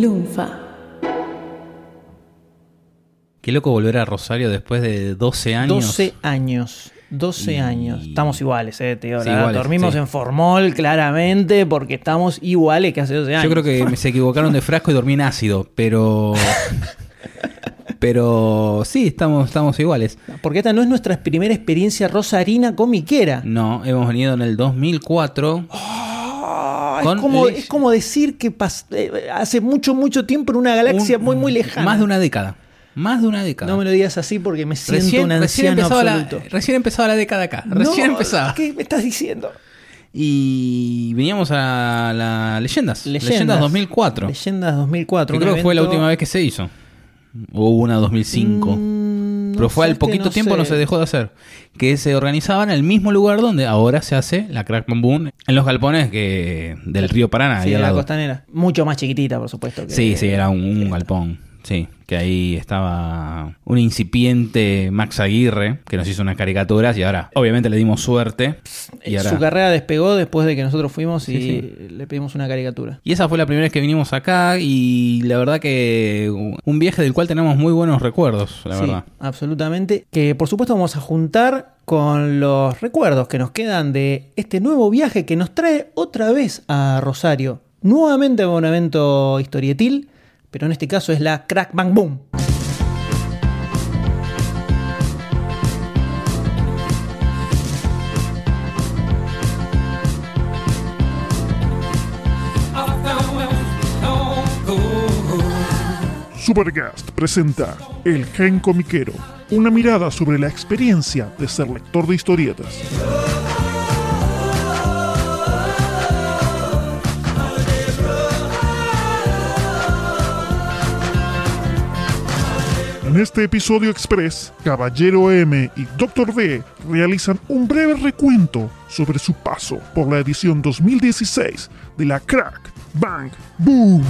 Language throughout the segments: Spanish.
Lunfa. Qué loco volver a Rosario después de 12 años. 12 años. 12 Y- años. Estamos iguales, eh, Sí, iguales, Dormimos sí. en formol, claramente, porque estamos iguales que hace 12 años. Yo creo que se equivocaron de frasco y dormí en ácido, pero. pero sí, estamos, estamos iguales. Porque esta no es nuestra primera experiencia rosarina comiquera. No, hemos venido en el 2004. Ah, Con es, como, Lich- es como decir que eh, hace mucho, mucho tiempo en una galaxia un- muy, muy lejana. Más de una década. Más de una década. No me lo digas así porque me siento recién, un recién anciano la, absoluto. recién empezaba la década acá. Recién No, empezaba. ¿Qué me estás diciendo? Y veníamos a la Leyendas. Leyendas, Leyendas, 2004. Leyendas 2004. que creo que fue la última vez que se hizo. O hubo una 2005. Mm, no Pero fue al poquito no tiempo sé. no se dejó de hacer. Que se organizaba en el mismo lugar donde ahora se hace la Crack Bamboo en los galpones que del río Paraná. Sí, ahí la costanera. Mucho más chiquitita, por supuesto. que- Sí, sí, era un, un galpón. Sí, que ahí estaba un incipiente Max Aguirre que nos hizo unas caricaturas y ahora obviamente le dimos suerte. Y, ahora- Su carrera despegó después de que nosotros fuimos y Sí, le pedimos una caricatura. y esa fue la primera vez que vinimos acá y la verdad que un viaje del cual tenemos muy buenos recuerdos, la sí, verdad. absolutamente. Que por supuesto vamos a juntar con los recuerdos que nos quedan de este nuevo viaje que nos trae otra vez a Rosario. Nuevamente a un evento historietil, pero en este caso es la Crack Bang Boom. Supercast presenta El Gen Comiquero, una mirada sobre la experiencia de ser lector de historietas. En este episodio express, Caballero M y Dr. D realizan un breve recuento sobre su paso por la edición 2016 de la Crack Bang Boom.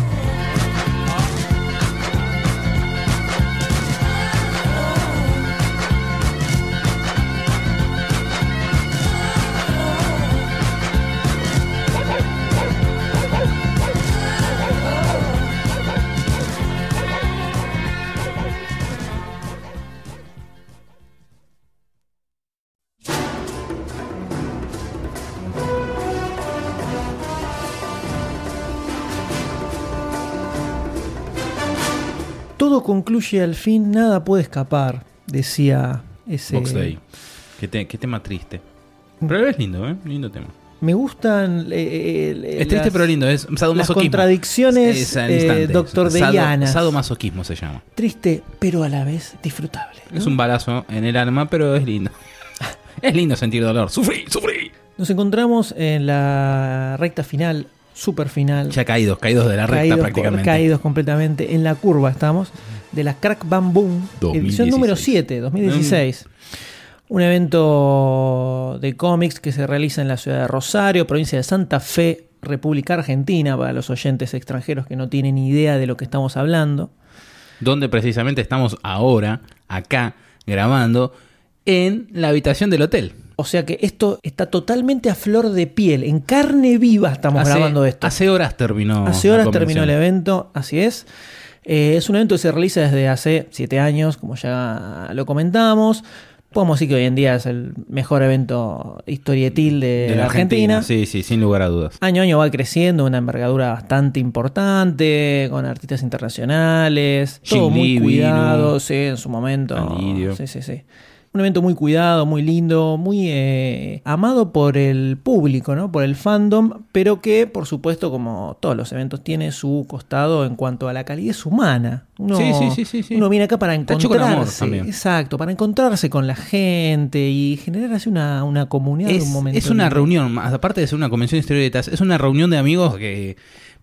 Todo concluye al fin, nada puede escapar, decía ese... Box Day. Qué, te- qué tema triste. Pero es lindo, ¿eh? Lindo tema. Me gustan... eh, eh, Es triste las- pero lindo, es las contradicciones, Es eh. Doctor Sado- Deyanas. Sadomasoquismo se llama. Triste, pero a la vez disfrutable. ¿no? Es un balazo en el alma, pero es lindo. es lindo sentir dolor. ¡Sufrí, sufrí! Nos encontramos en la recta final, super final. Ya caídos, caídos de la recta caídos, prácticamente. caídos completamente. En la curva estamos. De la Crack Bam Boom, 2016. edición número 7, 2016. Un evento de cómics que se realiza en la ciudad de Rosario, provincia de Santa Fe, República Argentina, para los oyentes extranjeros que no tienen idea de lo que estamos hablando. Donde precisamente estamos ahora, acá, grabando, en la habitación del hotel. O sea que esto está totalmente a flor de piel, en carne viva estamos hace, grabando esto. Hace horas terminó. Hace horas terminó el evento, así es. Eh, es un evento que se realiza desde hace siete años, como ya lo comentamos. Podemos decir que hoy en día es el mejor evento historietil de, De la Argentina. Sí, sí, sin lugar a dudas. Año a año va creciendo, una envergadura bastante importante, con artistas internacionales, Jim todo muy cuidado, sí, en su momento. Sí, sí, sí. Un evento muy cuidado, muy lindo, muy eh, amado por el público, ¿no? Por el fandom, pero que, por supuesto, como todos los eventos, tiene su costado en cuanto a la calidez humana. Uno, Sí, sí, sí, sí, sí. uno viene acá para amor encontrarse. Exacto, para encontrarse con la gente y generar así una, una comunidad Es, un momento. es una lindo. reunión, más aparte de ser una convención de historietas, es una reunión de amigos que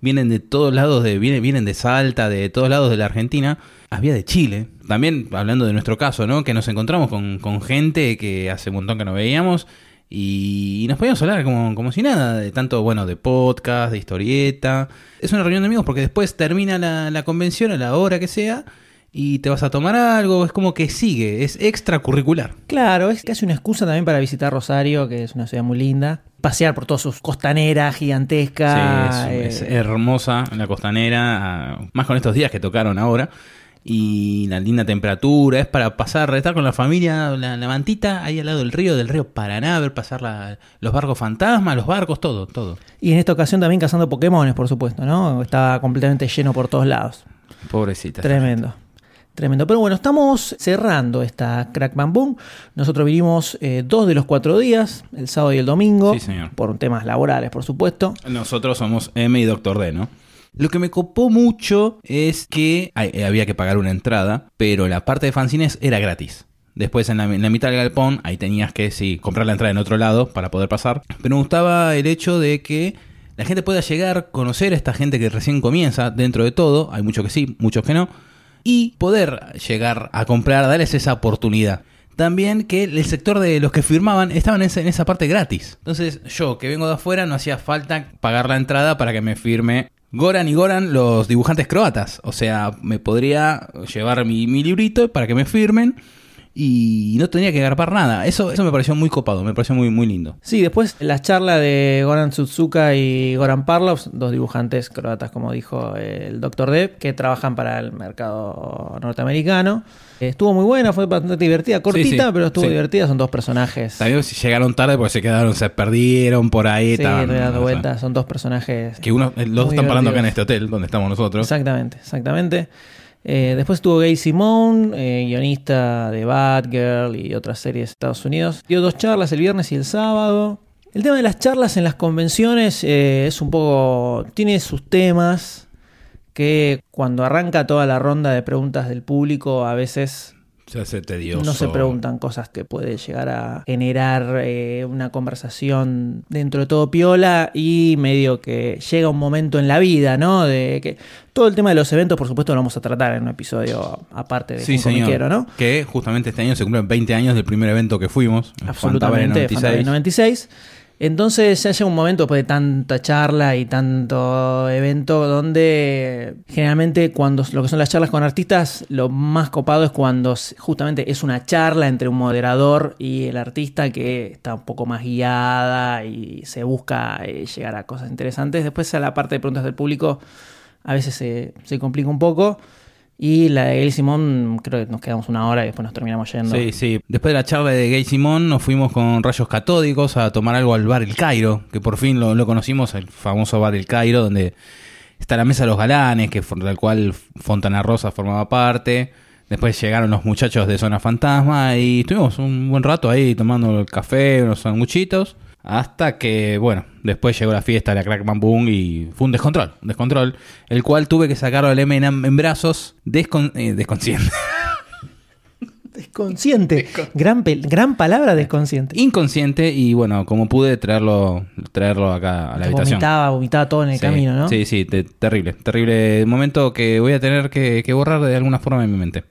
vienen de todos lados, de, vienen, vienen de Salta, de todos lados de la Argentina. Había de Chile. También hablando de nuestro caso, ¿no? Que nos encontramos con, con gente que hace un montón que no veíamos. Y, nos podíamos hablar como, como si nada, de tanto, bueno, de podcast, de historieta. Es una reunión de amigos porque después termina la, la convención a la hora que sea y te vas a tomar algo. Es como que sigue, es extracurricular. Claro, es casi una excusa también para visitar Rosario, que es una ciudad muy linda. pasear por todas sus costaneras gigantescas. Sí, es, es eh, hermosa la costanera, ah, más con estos días que tocaron ahora. Y la linda temperatura, es para pasar, estar con la familia, la, la mantita ahí al lado del río, del río Paraná, ver pasar la- los barcos fantasmas, los barcos, todo, todo. y en esta ocasión también cazando Pokémones, por supuesto, ¿no? Estaba completamente lleno por todos lados. Pobrecita. Tremendo. Tremendo. Pero bueno, estamos cerrando esta Crack Bam Boom. Nosotros vinimos eh, dos de los cuatro días, el sábado y el domingo, Sí, señor. por temas laborales, por supuesto. Nosotros somos M y Doctor D, ¿no? Lo que me copó mucho es que ay, eh, había que pagar una entrada, pero la parte de fanzines era gratis. Después en la, en la mitad del galpón, ahí tenías que, sí, comprar la entrada en otro lado para poder pasar. Pero me gustaba el hecho de que la gente pueda llegar, conocer a esta gente que recién comienza dentro de todo. Hay muchos que sí, muchos que no. Y poder llegar a comprar, darles esa oportunidad. También que el sector de los que firmaban estaban en esa, parte gratis. Entonces yo que vengo de afuera no hacía falta pagar la entrada para que me firme Goran y Goran, los dibujantes croatas. O sea, me podría llevar mi, mi librito para que me firmen y no tenía que agarpar nada. Eso, eso me pareció muy copado, me pareció muy, muy lindo. Sí, después la charla de Goran Tsutsuka y Goran Parlov, dos dibujantes croatas, como dijo el Dr. Depp, que trabajan para el mercado norteamericano. Eh, Estuvo muy buena, fue bastante divertida, cortita, sí, pero estuvo sí. divertida. Son dos personajes. También llegaron tarde porque se quedaron, se perdieron por ahí. Sí, dando vueltas. Son dos personajes. Que uno, eh, los dos están parando acá en este hotel donde estamos nosotros. Exactamente, exactamente. Eh, después estuvo Gay Simone, eh, guionista de Batgirl y otras series de Estados Unidos. Dio dos charlas el viernes y el sábado. El tema de las charlas en las convenciones eh, es un poco. tiene sus temas que cuando arranca toda la ronda de preguntas del público a veces Se hace tedioso. no se preguntan cosas que puede llegar a generar eh, una conversación dentro de todo piola y medio que llega un momento en la vida, ¿no? De que todo el tema de los eventos, por supuesto, lo vamos a tratar en un episodio aparte de Sí, señor. ¿no? Que justamente este año se cumplen 20 años del primer evento que fuimos. en Absolutamente, Fantavel Fantavel 96. Entonces ya llega un momento después de tanta charla y tanto evento donde generalmente cuando lo que son las charlas con artistas, lo más copado es cuando justamente es una charla entre un moderador y el artista que está un poco más guiada y se busca eh, llegar a cosas interesantes. Después a la parte de preguntas del público a veces se, se complica un poco. Y la de Gail Simón, creo que nos quedamos una hora y después nos terminamos yendo. Sí, sí. Después de la charla de Gay Simón, nos fuimos con rayos catódicos a tomar algo al bar El Cairo, que por fin lo, conocimos, el famoso bar El Cairo, donde está la mesa de los galanes, que del cual Fontana Rosa formaba parte. Después llegaron los muchachos de Zona Fantasma y estuvimos un buen rato ahí tomando el café, unos sanguchitos. Hasta que, bueno, después llegó la fiesta de la Crack Bam Boom y fue un descontrol, un descontrol, el cual tuve que sacarlo al M en, brazos descon- eh, desconsciente. Desconsciente. Gran, pe- gran palabra desconsciente. inconsciente y bueno, como pude traerlo traerlo acá a la habitación. Vomitaba, vomitaba todo en el Sí, camino, ¿no? Sí, sí, te- terrible, terrible momento que voy a tener que, que borrar de alguna forma en mi mente.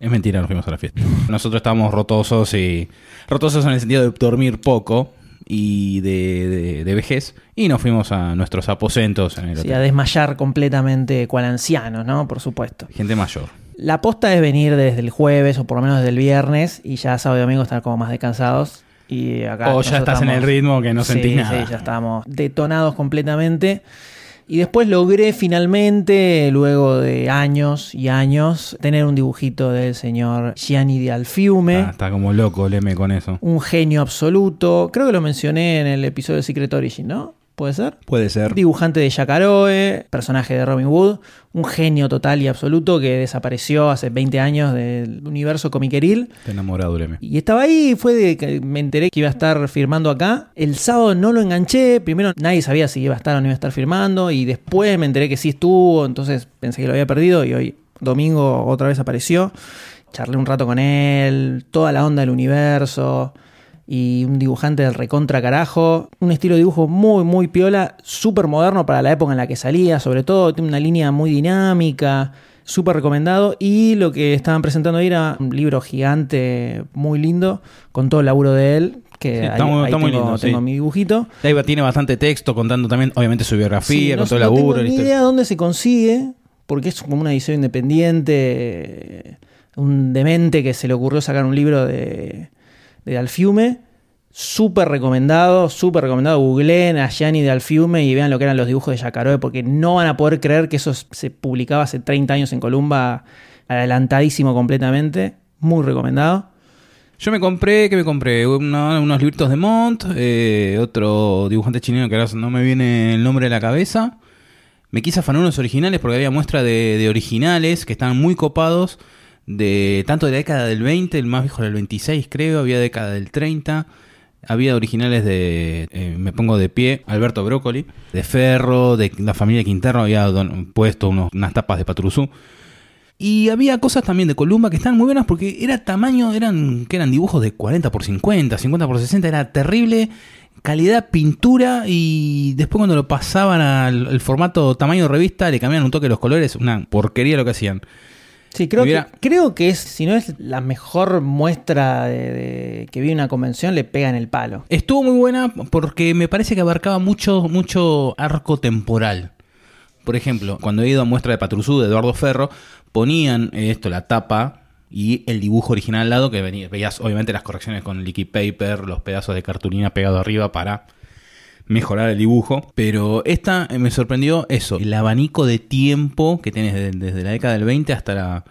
Es mentira, nos fuimos a la fiesta. Nosotros estábamos rotosos y rotosos en el sentido de dormir poco y de, de- de vejez y nos fuimos a nuestros aposentos en el Sí, hotel. a desmayar completamente cual ancianos, ¿no? Por supuesto. Gente mayor. La posta es venir desde el jueves o por lo menos desde el viernes y ya sábado y domingo estar como más descansados. Y acá O ya estás en el estamos- ritmo que no Sí, sentís nada. Sí, ya estábamos detonados completamente. Y después logré finalmente, luego de años y años, tener un dibujito del señor Gianni de Alfiume. Está, está como loco, Leme, con eso. Un genio absoluto. Creo que lo mencioné en el episodio de Secret Origin, ¿no? ¿Puede ser? Puede ser. Dibujante de Yacaroe, personaje de Robin Hood, un genio total y absoluto que desapareció hace 20 años del universo comiqueril. Está enamorado, Leme. Y estaba ahí, fue de que me enteré que iba a estar firmando acá. El sábado no lo enganché, primero nadie sabía si iba a estar o no iba a estar firmando, y después me enteré que sí estuvo, entonces pensé que lo había perdido y hoy domingo otra vez apareció. Charlé un rato con él, toda la onda del universo y un dibujante del recontra carajo. Un estilo de dibujo muy, muy piola, súper moderno para la época en la que salía, sobre todo tiene una línea muy dinámica, súper recomendado. Y lo que estaban presentando ahí era un libro gigante, muy lindo, con todo el laburo de él. Que Sí, ahí, está muy- ahí está muy tengo, lindo, sí. tengo mi dibujito. Ahí tiene bastante texto contando también, obviamente, su biografía, Sí, con todo el no laburo. tengo ni idea dónde se consigue, porque es como una edición independiente. Un demente que se le ocurrió sacar un libro de, de Alfiume. Súper recomendado, súper recomendado. Googleen a Gianni de Alfiume y vean lo que eran los dibujos de Jacaroe, porque no van a poder creer que eso se publicaba hace 30 años en Columba, adelantadísimo completamente. Muy recomendado. Yo me compré, que me compré? Unos libritos de Mont, eh, otro dibujante chileno que ahora no me viene el nombre de la cabeza. Me quise afanar unos originales porque había muestra de, de originales que estaban muy copados, de tanto de la década del 20, el más viejo del 26 creo, había década del 30. Había originales de, eh, me pongo de pie, Alberto Brócoli, de Ferro, de la familia Quintero, había puesto unos- unas tapas de Patrusú. Y había cosas también de Columba que estaban muy buenas porque era tamaño, eran que eran dibujos de 40 por 50, 50 por 60, era terrible, calidad pintura y después cuando lo pasaban al, al formato tamaño revista le cambiaban un toque los colores, una porquería lo que hacían. Sí, creo, Hubiera- que, creo que es, si no es la mejor muestra de, de- que vi una convención, le pega en el palo. Estuvo muy buena porque me parece que abarcaba mucho, mucho arco temporal. Por ejemplo, cuando he ido a muestra de Patrusú de Eduardo Ferro, ponían eh, esto, la tapa y el dibujo original al lado, que venía, veías obviamente las correcciones con liquid paper, los pedazos de cartulina pegado arriba para mejorar el dibujo. Pero esta eh, me sorprendió eso, el abanico de tiempo que tenés de- desde la década del 20 hasta la...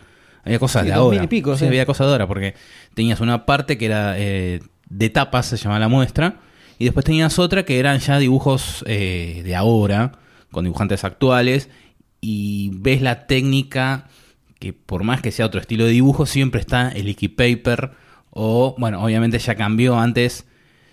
Había cosas Sí, de 2000 ahora. y pico, Sí, sí. había cosas de ahora, porque tenías una parte que era eh, de tapas, se llamaba la muestra, y después tenías otra que eran ya dibujos eh, de ahora, con dibujantes actuales, y ves la técnica que por más que sea otro estilo de dibujo, siempre está el liquid paper, o bueno, obviamente ya cambió antes.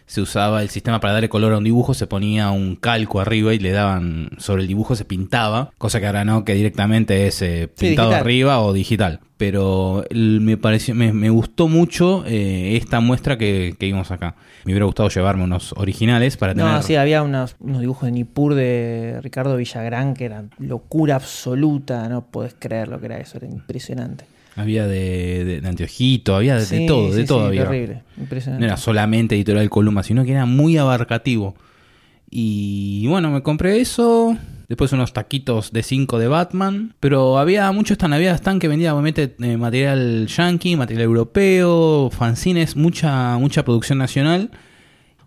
Se usaba el sistema para darle color a un dibujo, se ponía un calco arriba y le daban sobre el dibujo, se pintaba, cosa que ahora no, que directamente es eh, pintado arriba o digital. Pero el- me pareció, me, me gustó mucho eh, esta muestra que, que vimos acá. Me hubiera gustado llevarme unos originales para tener. No, sí, había unos, unos dibujos de Nippur de Ricardo Villagrán que eran locura absoluta, no podés creer lo que era eso, era impresionante. Había de, de, de anteojito, había de, de Sí, todo, de todo sí, había. terrible, No impresionante. era solamente editorial Columba, sino que era muy abarcativo. Y bueno, me compré eso. Después unos taquitos de 5 de Batman. Pero había mucho esta Navidad stand que vendía obviamente eh, material yankee, material europeo, fanzines, mucha, mucha producción nacional.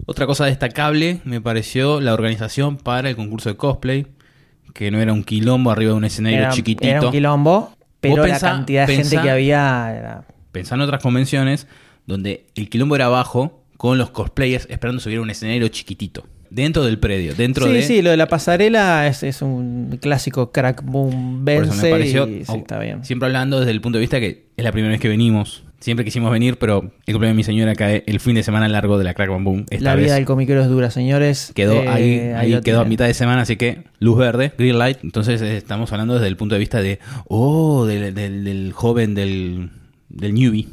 Otra cosa destacable me pareció la organización para el concurso de cosplay. Que no era un quilombo arriba de un escenario era, chiquitito. era un quilombo, pero la cantidad de gente que había era... Pensá en otras convenciones donde el quilombo era bajo, con los cosplayers esperando subir a un escenario chiquitito. Dentro del predio, dentro sí, de... sí, lo de la pasarela es, es un clásico crack boom Por eso vence me pareció, y sí, está bien. siempre hablando desde el punto de vista que es la primera vez que venimos. Siempre quisimos venir, pero el cumpleaños de mi señora cae el fin de semana largo de la Crack Bam Boom. Esta la vez vida del comiquero es dura, señores. quedó Eh, ahí, ahí quedó a mitad de semana, así que luz verde, green light. Entonces eh, estamos hablando desde el punto de vista de, oh, del, del- del joven, del, del newbie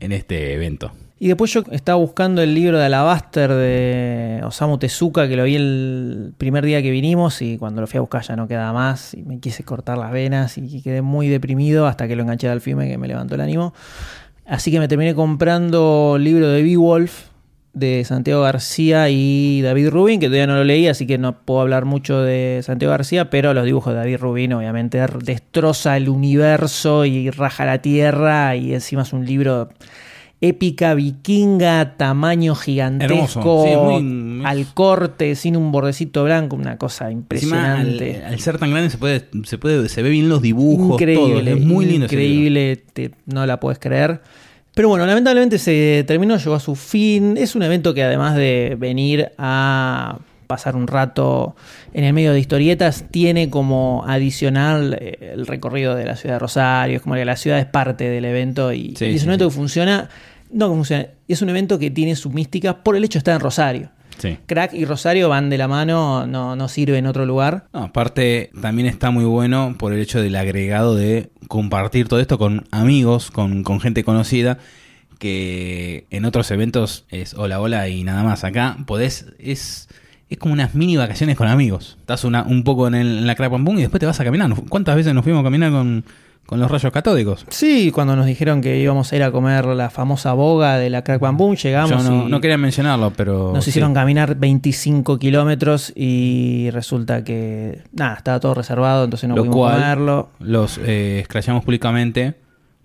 en este evento. Y después yo estaba buscando el libro de Alabaster de Osamu Tezuka, que lo vi el primer día que vinimos y cuando lo fui a buscar ya no quedaba más y me quise cortar las venas y quedé muy deprimido hasta que lo enganché al filme que me levantó el ánimo. Así que me terminé comprando el libro de Beowulf de Santiago García y David Rubin, que todavía no lo leí, así que no puedo hablar mucho de Santiago García, pero los dibujos de David Rubin obviamente destroza el universo y raja la tierra y encima es un libro épica vikinga, tamaño gigantesco, Hermoso, sí, muy- muy- al corte, sin un bordecito blanco, una cosa Encima, al, impresionante. al ser tan grande se puede, se puede, se ve bien los dibujos, increíble, todo. Es muy lindo increíble, te- no la puedes creer. Pero bueno, lamentablemente se terminó, llegó a su fin. Es un evento que además de venir a pasar un rato en el medio de historietas, tiene como adicional eh, el recorrido de la ciudad de Rosario. Es como que la ciudad es parte del evento y, Sí, y es un evento sí. que funciona. No que funciona, es un evento que tiene su mística por el hecho de estar en Rosario. Crack y Rosario van de la mano, no, no sirve en otro lugar. No, aparte, también está muy bueno por el hecho del agregado de compartir todo esto con amigos, con, con gente conocida, que en otros eventos es hola, hola y nada más. Acá podés, es, es como unas mini vacaciones con amigos. Estás una, un poco en, el- en la Crack Bam Boom y después te vas a caminar. ¿Cuántas veces nos fuimos a caminar con, con los rayos catódicos? Sí, cuando nos dijeron que íbamos a ir a comer la famosa boga de la Crack Boom, llegamos Yo no, y no quería mencionarlo, pero... nos sí. hicieron caminar 25 kilómetros y resulta que nada, estaba todo reservado, entonces no Lo pudimos cual- comerlo. Los eh, escrachamos públicamente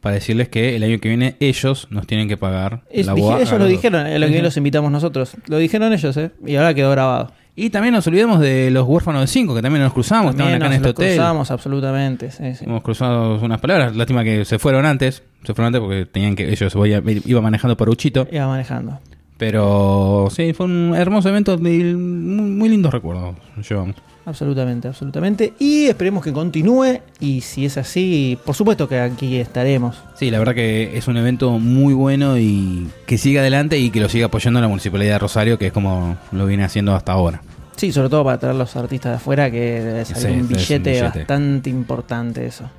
para decirles que el año que viene ellos nos tienen que pagar Es- la dije- ellos lo dijeron, es lo que Ujú. los invitamos nosotros. Lo dijeron ellos, ¿eh? Y ahora quedó grabado. Y también nos olvidemos de los huérfanos de 5, que también nos cruzamos, estaban acá en este lo hotel. cruzamos absolutamente. sí, sí. Hemos cruzado unas palabras. Lástima que se fueron antes. Se fueron antes porque tenían que ellos iba manejando por Uchito. Iba manejando. Pero sí, fue un hermoso evento. de- muy, lindos recuerdos llevamos. Absolutamente, absolutamente. Y esperemos que continúe. Y si es así, por supuesto que aquí estaremos. Sí, la verdad que es un evento muy bueno y que siga adelante y que lo siga apoyando la Municipalidad de Rosario, que es como lo viene haciendo hasta ahora. Sí, sobre todo para traer los artistas de afuera, que debe salir Sí, un, es un billete billete. bastante importante eso.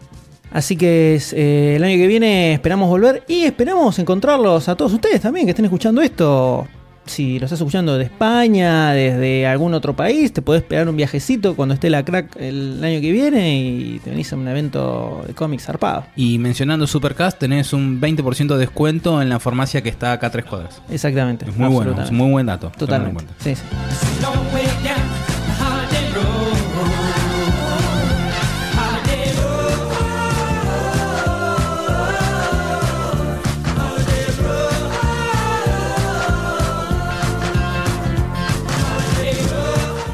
Así que es, eh, el año que viene esperamos volver y esperamos encontrarlos a todos ustedes también que estén escuchando esto. Si lo estás escuchando de España, desde algún otro país, te podés pegar un viajecito cuando esté la crack el año que viene y te venís a un evento de cómics zarpado. Y mencionando Supercast, tenés un 20% de descuento en la farmacia que está acá a tres cuadras. Exactamente. Es muy bueno, es muy buen dato. Totalmente. Sí, sí.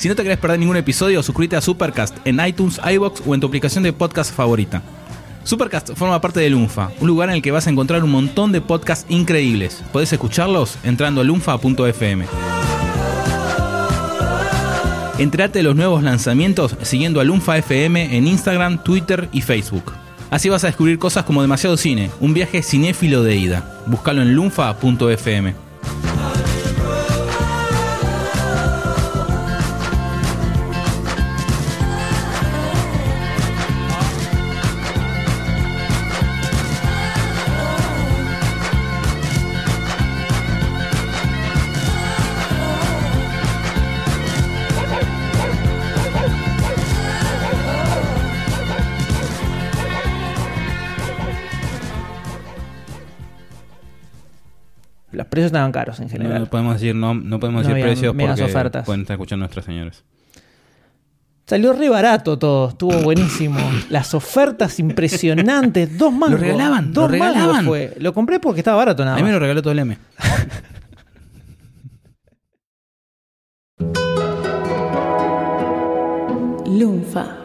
Si no te querés perder ningún episodio, suscríbete a Supercast en iTunes, iBox o en tu aplicación de podcast favorita. Supercast forma parte de Lunfa, un lugar en el que vas a encontrar un montón de podcasts increíbles. Podés escucharlos entrando a lunfa.fm. Entrate de los nuevos lanzamientos siguiendo a Lunfa FM en Instagram, Twitter y Facebook. Así vas a descubrir cosas como Demasiado Cine, un viaje cinéfilo de ida. Búscalo en lunfa.fm. precios estaban caros en general. no podemos decir, no, no podemos No decir precios porque ofertas. pueden estar escuchando nuestros señores. Salió re barato todo, estuvo buenísimo. Las ofertas impresionantes, dos mangos. Lo regalaban, dos lo mangos regalaban. fue. Lo compré porque estaba barato nada A mí me más. lo regaló todo el M. Lunfa.